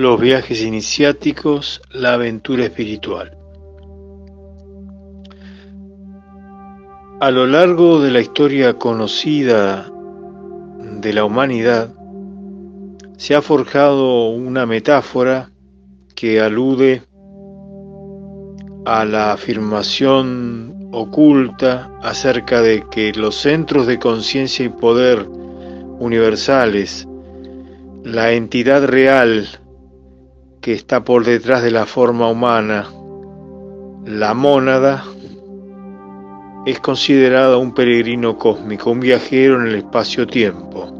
los viajes iniciáticos, la aventura espiritual. A lo largo de la historia conocida de la humanidad, se ha forjado una metáfora que alude a la afirmación oculta acerca de que los centros de conciencia y poder universales, la entidad real que está por detrás de la forma humana, la mónada, es considerada un peregrino cósmico, un viajero en el espacio-tiempo.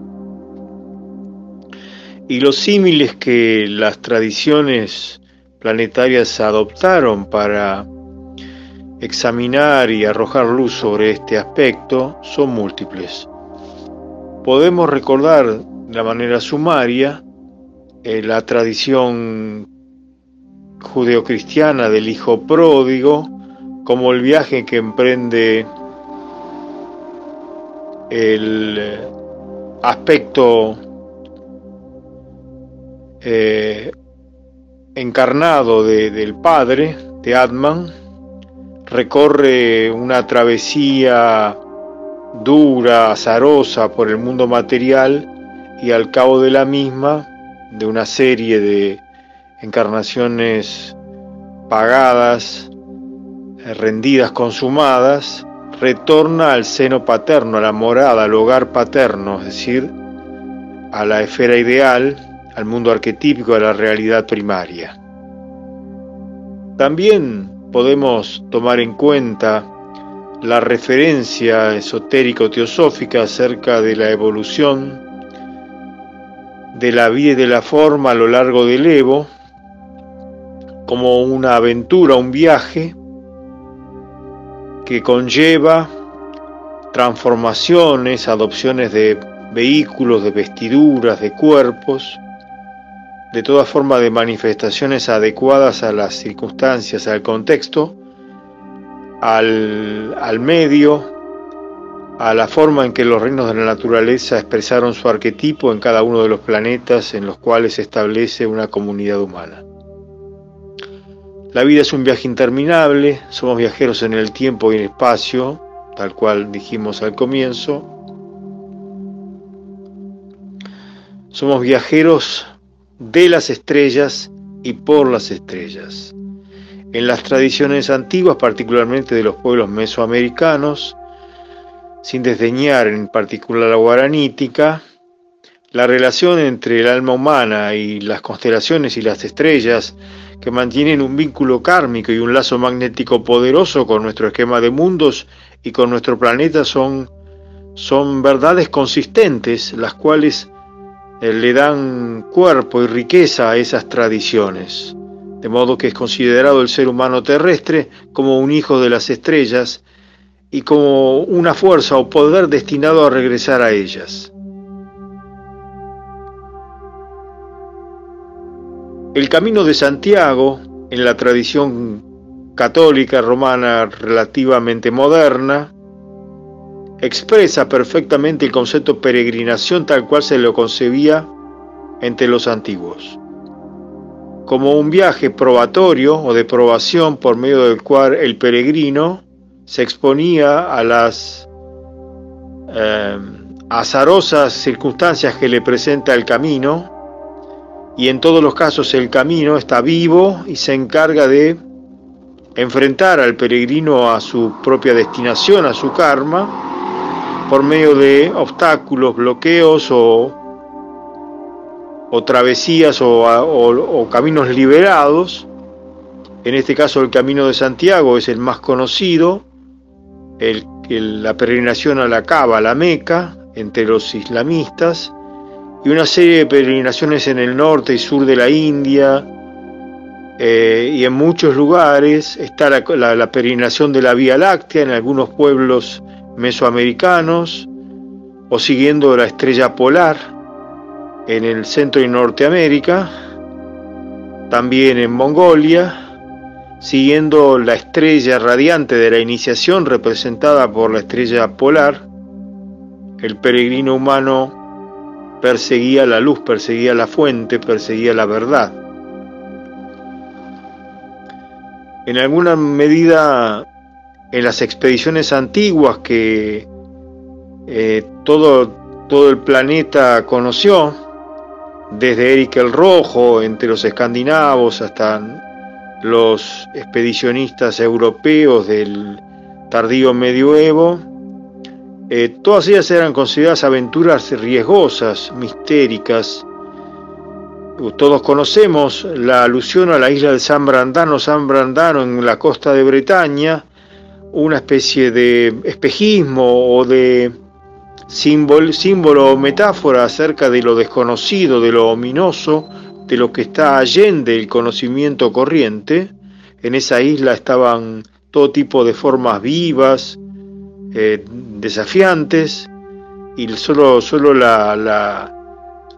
Y los símiles que las tradiciones planetarias adoptaron para examinar y arrojar luz sobre este aspecto son múltiples. Podemos recordar de manera sumaria eh, la tradición judeocristiana del hijo pródigo, como el viaje que emprende el eh, aspecto eh, encarnado del padre, de Atman, recorre una travesía dura, azarosa por el mundo material y al cabo de la misma de una serie de encarnaciones pagadas, eh, rendidas, consumadas, retorna al seno paterno, a la morada, al hogar paterno, es decir, a la esfera ideal, al mundo arquetípico, a la realidad primaria. También podemos tomar en cuenta la referencia esotérico-teosófica acerca de la evolución de la vida y de la forma a lo largo del Evo, como una aventura, un viaje que conlleva transformaciones, adopciones de vehículos, de vestiduras, de cuerpos, de toda forma de manifestaciones adecuadas a las circunstancias, al contexto, al, al medio, a la forma en que los reinos de la naturaleza expresaron su arquetipo en cada uno de los planetas en los cuales se establece una comunidad humana. La vida es un viaje interminable, somos viajeros en el tiempo y el espacio, tal cual dijimos al comienzo. Somos viajeros de las estrellas y por las estrellas. En las tradiciones antiguas, particularmente de los pueblos mesoamericanos, sin desdeñar en particular la guaranítica, la relación entre el alma humana y las constelaciones y las estrellas que mantienen un vínculo kármico y un lazo magnético poderoso con nuestro esquema de mundos y con nuestro planeta son, son verdades consistentes, las cuales eh, le dan cuerpo y riqueza a esas tradiciones. De modo que es considerado el ser humano terrestre como un hijo de las estrellas y como una fuerza o poder destinado a regresar a ellas. El camino de Santiago, en la tradición católica romana relativamente moderna, expresa perfectamente el concepto peregrinación tal cual se lo concebía entre los antiguos, como un viaje probatorio o de probación por medio del cual el peregrino se exponía a las eh, azarosas circunstancias que le presenta el camino y en todos los casos el camino está vivo y se encarga de enfrentar al peregrino a su propia destinación, a su karma, por medio de obstáculos, bloqueos o, o travesías o caminos liberados. En este caso el camino de Santiago es el más conocido, la peregrinación a la Cava, la Meca, entre los islamistas, y una serie de peregrinaciones en el norte y sur de la India, eh, y en muchos lugares está la, la, peregrinación de la Vía Láctea en algunos pueblos mesoamericanos, o siguiendo la estrella polar en el centro y Norteamérica, también en Mongolia, siguiendo la estrella radiante de la iniciación representada por la estrella polar, el peregrino humano perseguía la luz, perseguía la fuente, perseguía la verdad. En alguna medida, en las expediciones antiguas que eh, todo, todo el planeta conoció, desde Eric el Rojo, entre los escandinavos hasta los expedicionistas europeos del tardío medioevo, eh, todas ellas eran consideradas aventuras riesgosas, mistéricas. Todos conocemos la alusión a la isla de San Brandano, San Brandano en la costa de Bretaña, una especie de espejismo o de símbolo, símbolo o metáfora acerca de lo desconocido, de lo ominoso, de lo que está allende el conocimiento corriente. En esa isla estaban todo tipo de formas vivas, eh, desafiantes, y solo, solo la,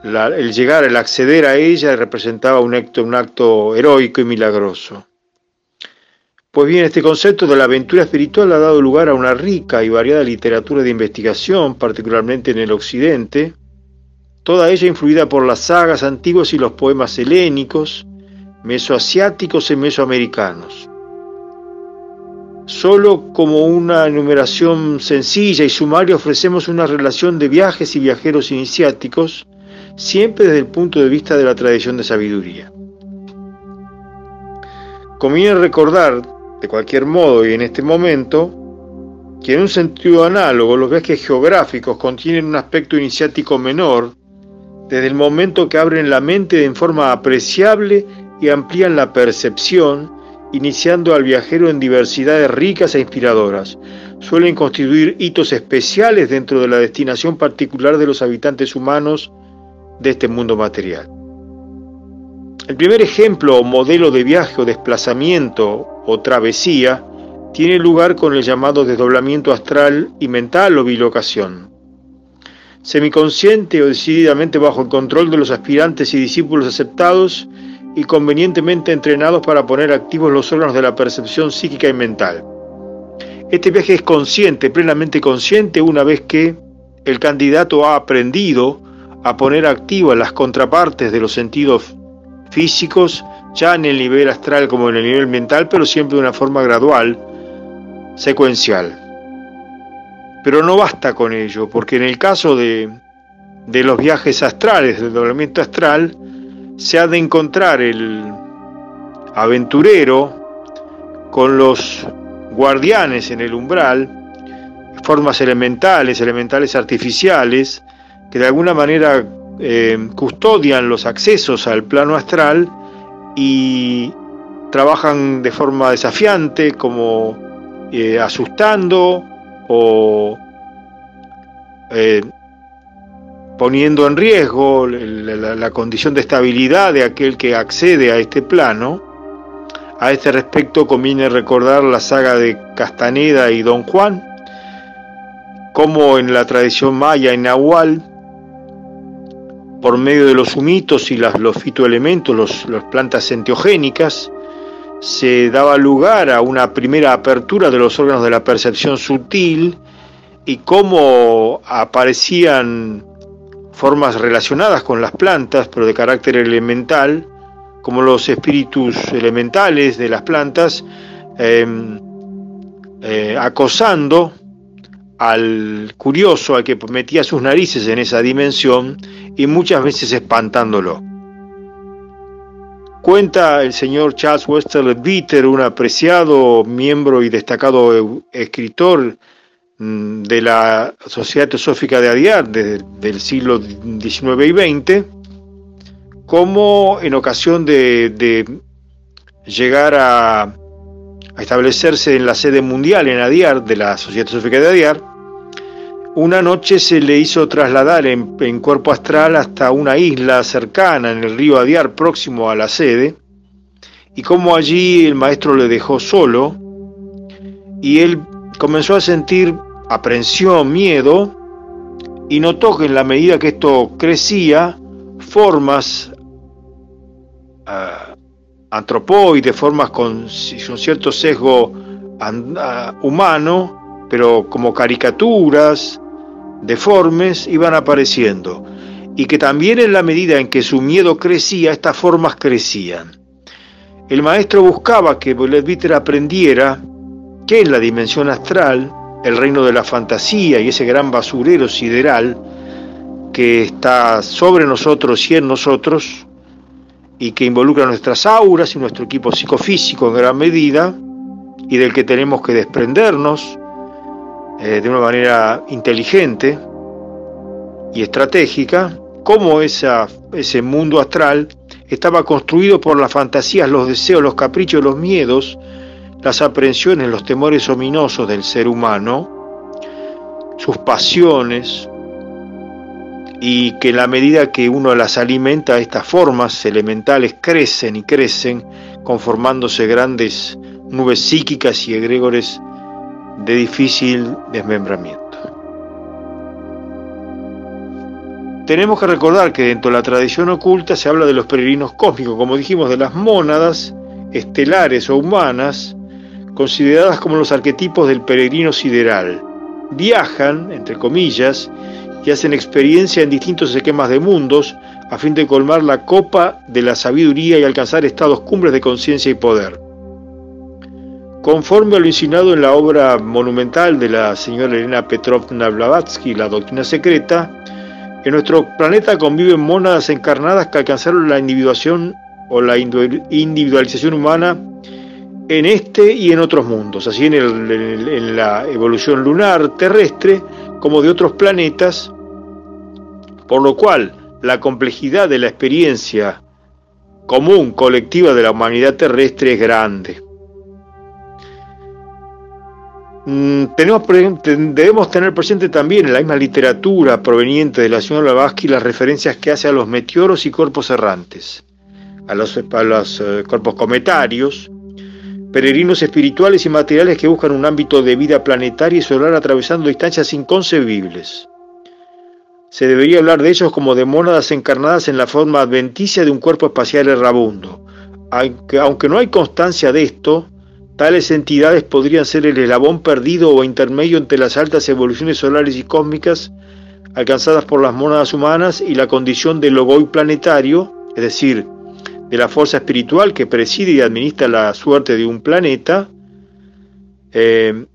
el llegar, el acceder a ella representaba un acto, un acto heroico y milagroso. Pues bien, este concepto de la aventura espiritual ha dado lugar a una rica y variada literatura de investigación, particularmente en el occidente, toda ella influida por las sagas antiguas y los poemas helénicos, mesoasiáticos y mesoamericanos. Solo como una enumeración sencilla y sumaria ofrecemos una relación de viajes y viajeros iniciáticos, siempre desde el punto de vista de la tradición de sabiduría. Conviene recordar de cualquier modo, y en este momento, que en un sentido análogo los viajes geográficos contienen un aspecto iniciático menor, desde el momento que abren la mente en forma apreciable y amplían la percepción, iniciando al viajero en diversidades ricas e inspiradoras. Suelen constituir hitos especiales dentro de la destinación particular de los habitantes humanos de este mundo material. El primer ejemplo o modelo de viaje o desplazamiento o travesía tiene lugar con el llamado desdoblamiento astral y mental o bilocación. Semiconsciente o decididamente bajo el control de los aspirantes y discípulos aceptados y convenientemente entrenados para poner activos los órganos de la percepción psíquica y mental. Este viaje es consciente, plenamente consciente, una vez que el candidato ha aprendido a poner activas las contrapartes de los sentidos físicos ya en el nivel astral como en el nivel mental, pero siempre de una forma gradual, secuencial. Pero no basta con ello, porque en el caso de, de los viajes astrales, del doblamiento astral, se ha de encontrar el aventurero con los guardianes en el umbral, formas elementales, elementales artificiales, que de alguna manera eh, custodian los accesos al plano astral y trabajan de forma desafiante, como eh, asustando o eh, poniendo en riesgo la, condición de estabilidad de aquel que accede a este plano. A este respecto conviene recordar la saga de Castaneda y Don Juan, como en la tradición maya y nahual por medio de los humitos y los fitoelementos, las plantas enteogénicas, se daba lugar a una primera apertura de los órganos de la percepción sutil y cómo aparecían formas relacionadas con las plantas, pero de carácter elemental, como los espíritus elementales de las plantas, em, eh, acosando al curioso, al que metía sus narices en esa dimensión y muchas veces espantándolo. Cuenta el señor Charles Westerle Bitter, un apreciado miembro y destacado escritor mm, de la Sociedad Teosófica de Adiar desde el siglo XIX y XX, como en ocasión de, llegar a, a, establecerse en la sede mundial en Adiar de la Sociedad Teosófica de Adiar, una noche se le hizo trasladar en, cuerpo astral hasta una isla cercana en el río Adiar, próximo a la sede, y como allí el maestro le dejó solo, y él comenzó a sentir aprensión, miedo, y notó que en la medida que esto crecía, formas uh, antropoides, formas con, un cierto sesgo ah, humano, pero como caricaturas, deformes iban apareciendo y que también en la medida en que su miedo crecía, estas formas crecían. el maestro buscaba que Leadbeater aprendiera qué es la dimensión astral, el reino de la fantasía y ese gran basurero sideral que está sobre nosotros y en nosotros y que involucra nuestras auras y nuestro equipo psicofísico en gran medida y del que tenemos que desprendernos eh, de una manera inteligente y estratégica, cómo ese mundo astral estaba construido por las fantasías, los deseos, los caprichos, los miedos, las aprehensiones, los temores ominosos del ser humano, sus pasiones, y que en la medida que uno las alimenta, estas formas elementales crecen y crecen, conformándose grandes nubes psíquicas y egregores de difícil desmembramiento. Tenemos que recordar que dentro de la tradición oculta se habla de los peregrinos cósmicos, como dijimos, de las mónadas estelares o humanas, consideradas como los arquetipos del peregrino sideral. Viajan, entre comillas, y hacen experiencia en distintos esquemas de mundos a fin de colmar la copa de la sabiduría y alcanzar estados cumbres de conciencia y poder. Conforme a lo insinuado en la obra monumental de la señora Elena Petrovna Blavatsky, La Doctrina Secreta, en nuestro planeta conviven mónadas encarnadas que alcanzaron la individuación o la individualización humana en este y en otros mundos, así en la evolución lunar terrestre como de otros planetas, por lo cual la complejidad de la experiencia común colectiva de la humanidad terrestre es grande. Mm, debemos tener presente también en la misma literatura proveniente de la señora Blavatsky las referencias que hace a los meteoros y cuerpos errantes, a los, eh, cuerpos cometarios, peregrinos espirituales y materiales que buscan un ámbito de vida planetaria y solar atravesando distancias inconcebibles. Se debería hablar de ellos como de mónadas encarnadas en la forma adventicia de un cuerpo espacial errabundo. aunque no hay constancia de esto, Tales entidades podrían ser el eslabón perdido o intermedio entre las altas evoluciones solares y cósmicas alcanzadas por las mónadas humanas y la condición del logoi planetario, es decir, de la fuerza espiritual que preside y administra la suerte de un planeta. Eh,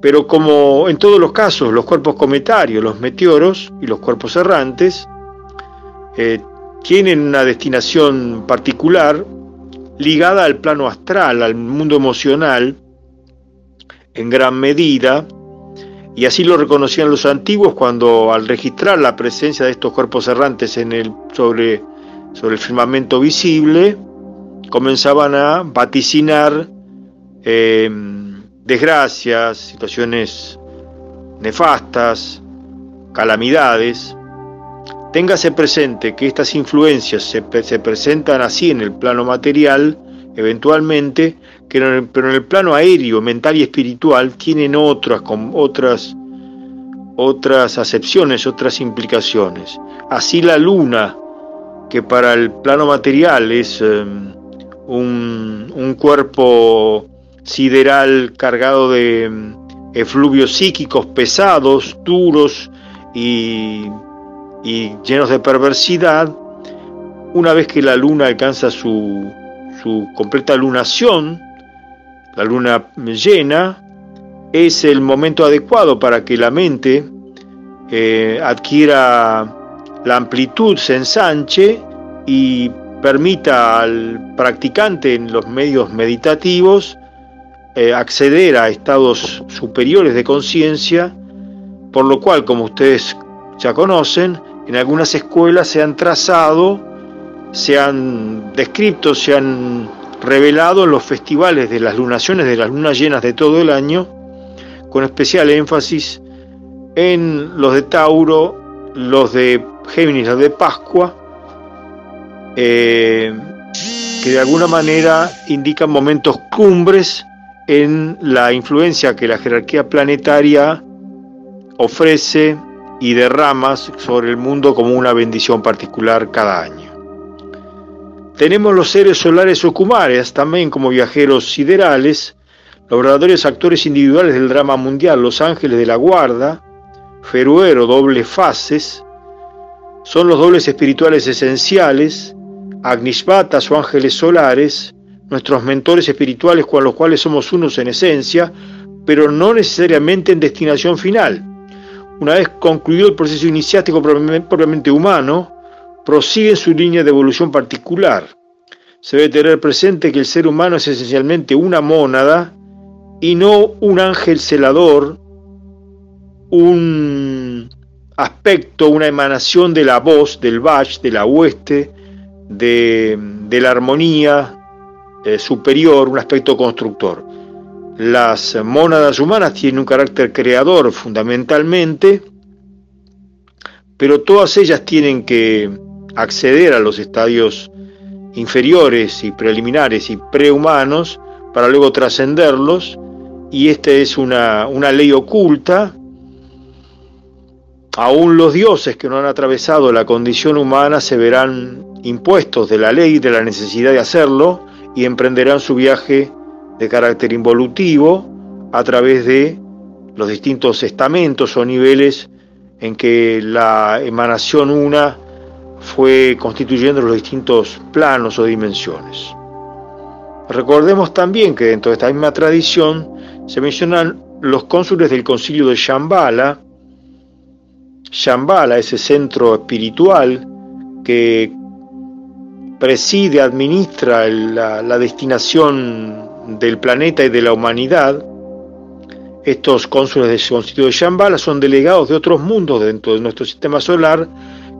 pero como en todos los casos, los cuerpos cometarios, los meteoros y los cuerpos errantes eh, tienen una destinación particular ligada al plano astral, al mundo emocional, en gran medida, y así lo reconocían los antiguos cuando al registrar la presencia de estos cuerpos errantes sobre el firmamento visible, comenzaban a vaticinar eh, desgracias, situaciones nefastas, calamidades, Téngase presente que estas influencias se, presentan así en el plano material, eventualmente, pero en el plano aéreo, mental y espiritual tienen otras, otras, otras acepciones, otras implicaciones. Así la luna, que para el plano material es em, un, un, cuerpo sideral cargado de em, efluvios psíquicos pesados, duros y y llenos de perversidad, una vez que la luna alcanza su, su completa lunación, la luna llena, es el momento adecuado para que la mente eh, adquiera la amplitud, se ensanche y permita al practicante en los medios meditativos eh, acceder a estados superiores de conciencia, por lo cual, como ustedes ya conocen, en algunas escuelas se han trazado, se han descrito, se han revelado en los festivales de las lunaciones de las lunas llenas de todo el año, con especial énfasis en los de Tauro, los de Géminis, los de Pascua, eh, que de alguna manera indican momentos cumbres en la influencia que la jerarquía planetaria ofrece y derramas sobre el mundo como una bendición particular cada año. Tenemos los seres solares ocumares también como viajeros siderales, los verdaderos actores individuales del drama mundial, los ángeles de la guarda, Feruero, dobles fases, son los dobles espirituales esenciales, Agnisvatas o ángeles solares, nuestros mentores espirituales con los cuales somos unos en esencia, pero no necesariamente en destinación final. Una vez concluido el proceso iniciático propiamente humano, prosigue su línea de evolución particular. Se debe tener presente que el ser humano es esencialmente una mónada y no un ángel celador, un aspecto, una emanación de la voz, del Bach, de la hueste, de, la armonía eh, superior, un aspecto constructor. Las mónadas humanas tienen un carácter creador fundamentalmente, pero todas ellas tienen que acceder a los estadios inferiores y preliminares y prehumanos para luego trascenderlos, y esta es una, una ley oculta. Aún los dioses que no han atravesado la condición humana se verán impuestos de la ley y de la necesidad de hacerlo y emprenderán su viaje de carácter involutivo a través de los distintos estamentos o niveles en que la emanación una fue constituyendo los distintos planos o dimensiones. Recordemos también que dentro de esta misma tradición se mencionan los cónsules del concilio de Shambhala, Shambhala, ese centro espiritual que preside, administra la, destinación del planeta y de la humanidad, estos cónsules del concilio de Shambhala son delegados de otros mundos dentro de nuestro sistema solar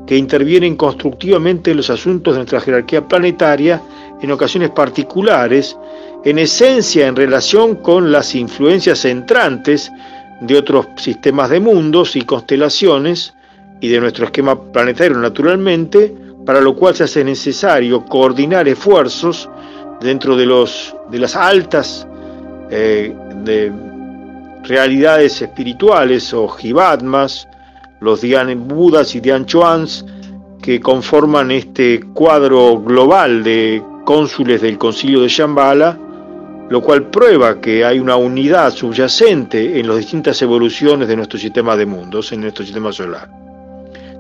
que intervienen constructivamente en los asuntos de nuestra jerarquía planetaria en ocasiones particulares, en esencia en relación con las influencias entrantes de otros sistemas de mundos y constelaciones y de nuestro esquema planetario naturalmente, para lo cual se hace necesario coordinar esfuerzos dentro de, los, de las altas eh, de realidades espirituales o jivatmas, los Dian Budas y Dian Chuans, que conforman este cuadro global de cónsules del concilio de Shambhala, lo cual prueba que hay una unidad subyacente en las distintas evoluciones de nuestro sistema de mundos, en nuestro sistema solar.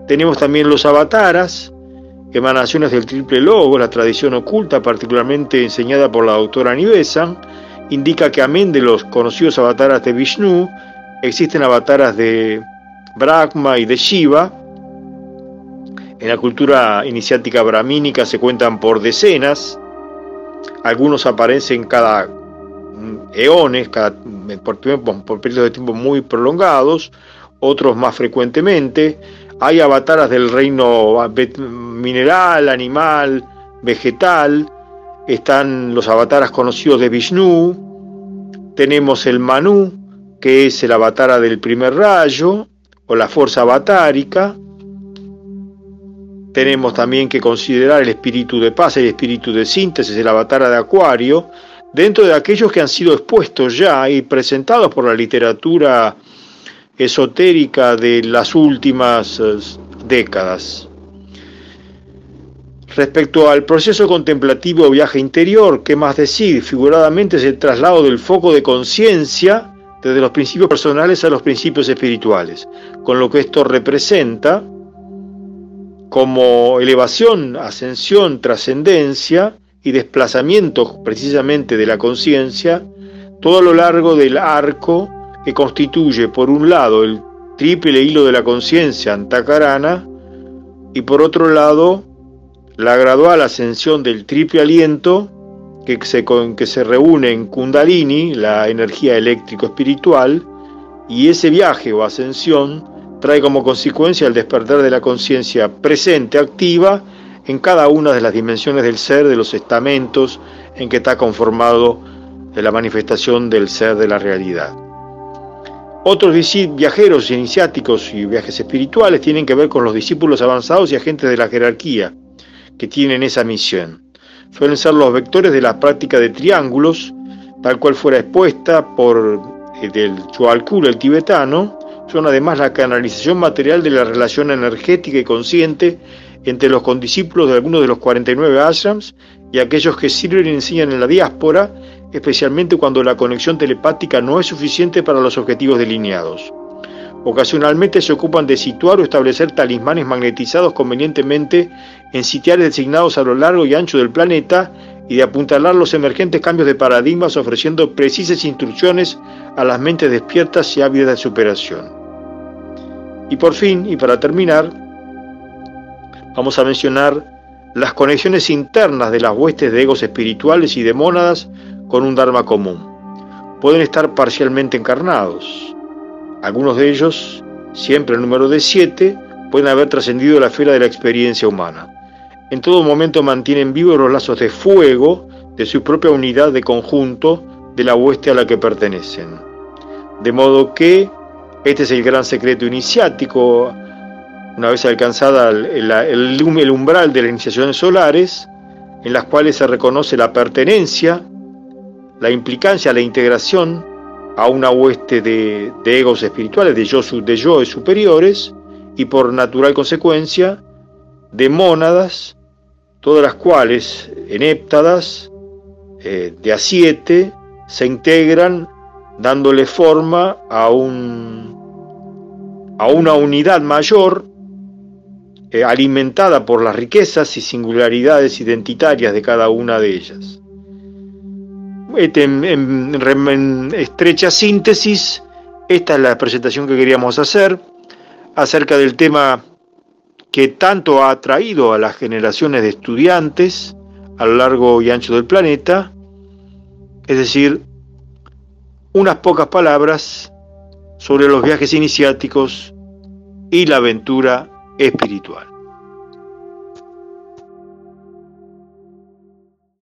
Tenemos también los avataras, emanaciones del triple logo, la tradición oculta, particularmente enseñada por la doctora Nivesan, indica que amén de los conocidos avataras de Vishnu, existen avataras de Brahma y de Shiva. En la cultura iniciática brahmínica se cuentan por decenas, algunos aparecen cada eones, cada, por, por periodos de tiempo muy prolongados, otros más frecuentemente. Hay avataras del reino mineral, animal, vegetal. Están los avataras conocidos de Vishnu. Tenemos el Manu, que es el avatar del primer rayo, o la fuerza avatárica. Tenemos también que considerar el espíritu de paz el espíritu de síntesis, el avatar de Acuario, dentro de aquellos que han sido expuestos ya y presentados por la literatura esotérica de las últimas eh, décadas. Respecto al proceso contemplativo viaje interior, ¿qué más decir? Figuradamente es el traslado del foco de conciencia desde los principios personales a los principios espirituales, con lo que esto representa como elevación, ascensión, trascendencia y desplazamiento precisamente de la conciencia, todo a lo largo del arco que constituye por un lado el triple hilo de la conciencia antacarana y por otro lado la gradual ascensión del triple aliento que se, que se reúne en Kundalini, la energía eléctrico-espiritual, y ese viaje o ascensión trae como consecuencia el despertar de la conciencia presente, activa, en cada una de las dimensiones del ser, de los estamentos en que está conformado la manifestación del ser de la realidad. Otros viajeros iniciáticos y viajes espirituales tienen que ver con los discípulos avanzados y agentes de la jerarquía que tienen esa misión. Suelen ser los vectores de la práctica de triángulos, tal cual fuera expuesta por el del Chualkul, el tibetano, son además la canalización material de la relación energética y consciente entre los condiscípulos de algunos de los 49 ashrams y aquellos que sirven y enseñan en la diáspora, especialmente cuando la conexión telepática no es suficiente para los objetivos delineados. Ocasionalmente se ocupan de situar o establecer talismanes magnetizados convenientemente en sitiales designados a lo largo y ancho del planeta y de apuntalar los emergentes cambios de paradigmas ofreciendo precisas instrucciones a las mentes despiertas y ávidas de superación. Y por fin, y para terminar, vamos a mencionar las conexiones internas de las huestes de egos espirituales y de mónadas con un Dharma común. Pueden estar parcialmente encarnados. Algunos de ellos, siempre el número de siete, pueden haber trascendido la esfera de la experiencia humana. En todo momento mantienen vivos los lazos de fuego de su propia unidad de conjunto de la hueste a la que pertenecen. De modo que este es el gran secreto iniciático, una vez alcanzada el, el, umbral de las iniciaciones solares, en las cuales se reconoce la pertenencia, la implicancia, la integración a una hueste de, egos espirituales, de yo, de yo superiores, y por natural consecuencia, de mónadas todas las cuales en héptadas eh, de a siete se integran dándole forma a, un, a una unidad mayor eh, alimentada por las riquezas y singularidades identitarias de cada una de ellas. Este, en estrecha síntesis, esta es la presentación que queríamos hacer acerca del tema que tanto ha atraído a las generaciones de estudiantes a lo largo y ancho del planeta, es decir, unas pocas palabras sobre los viajes iniciáticos y la aventura espiritual.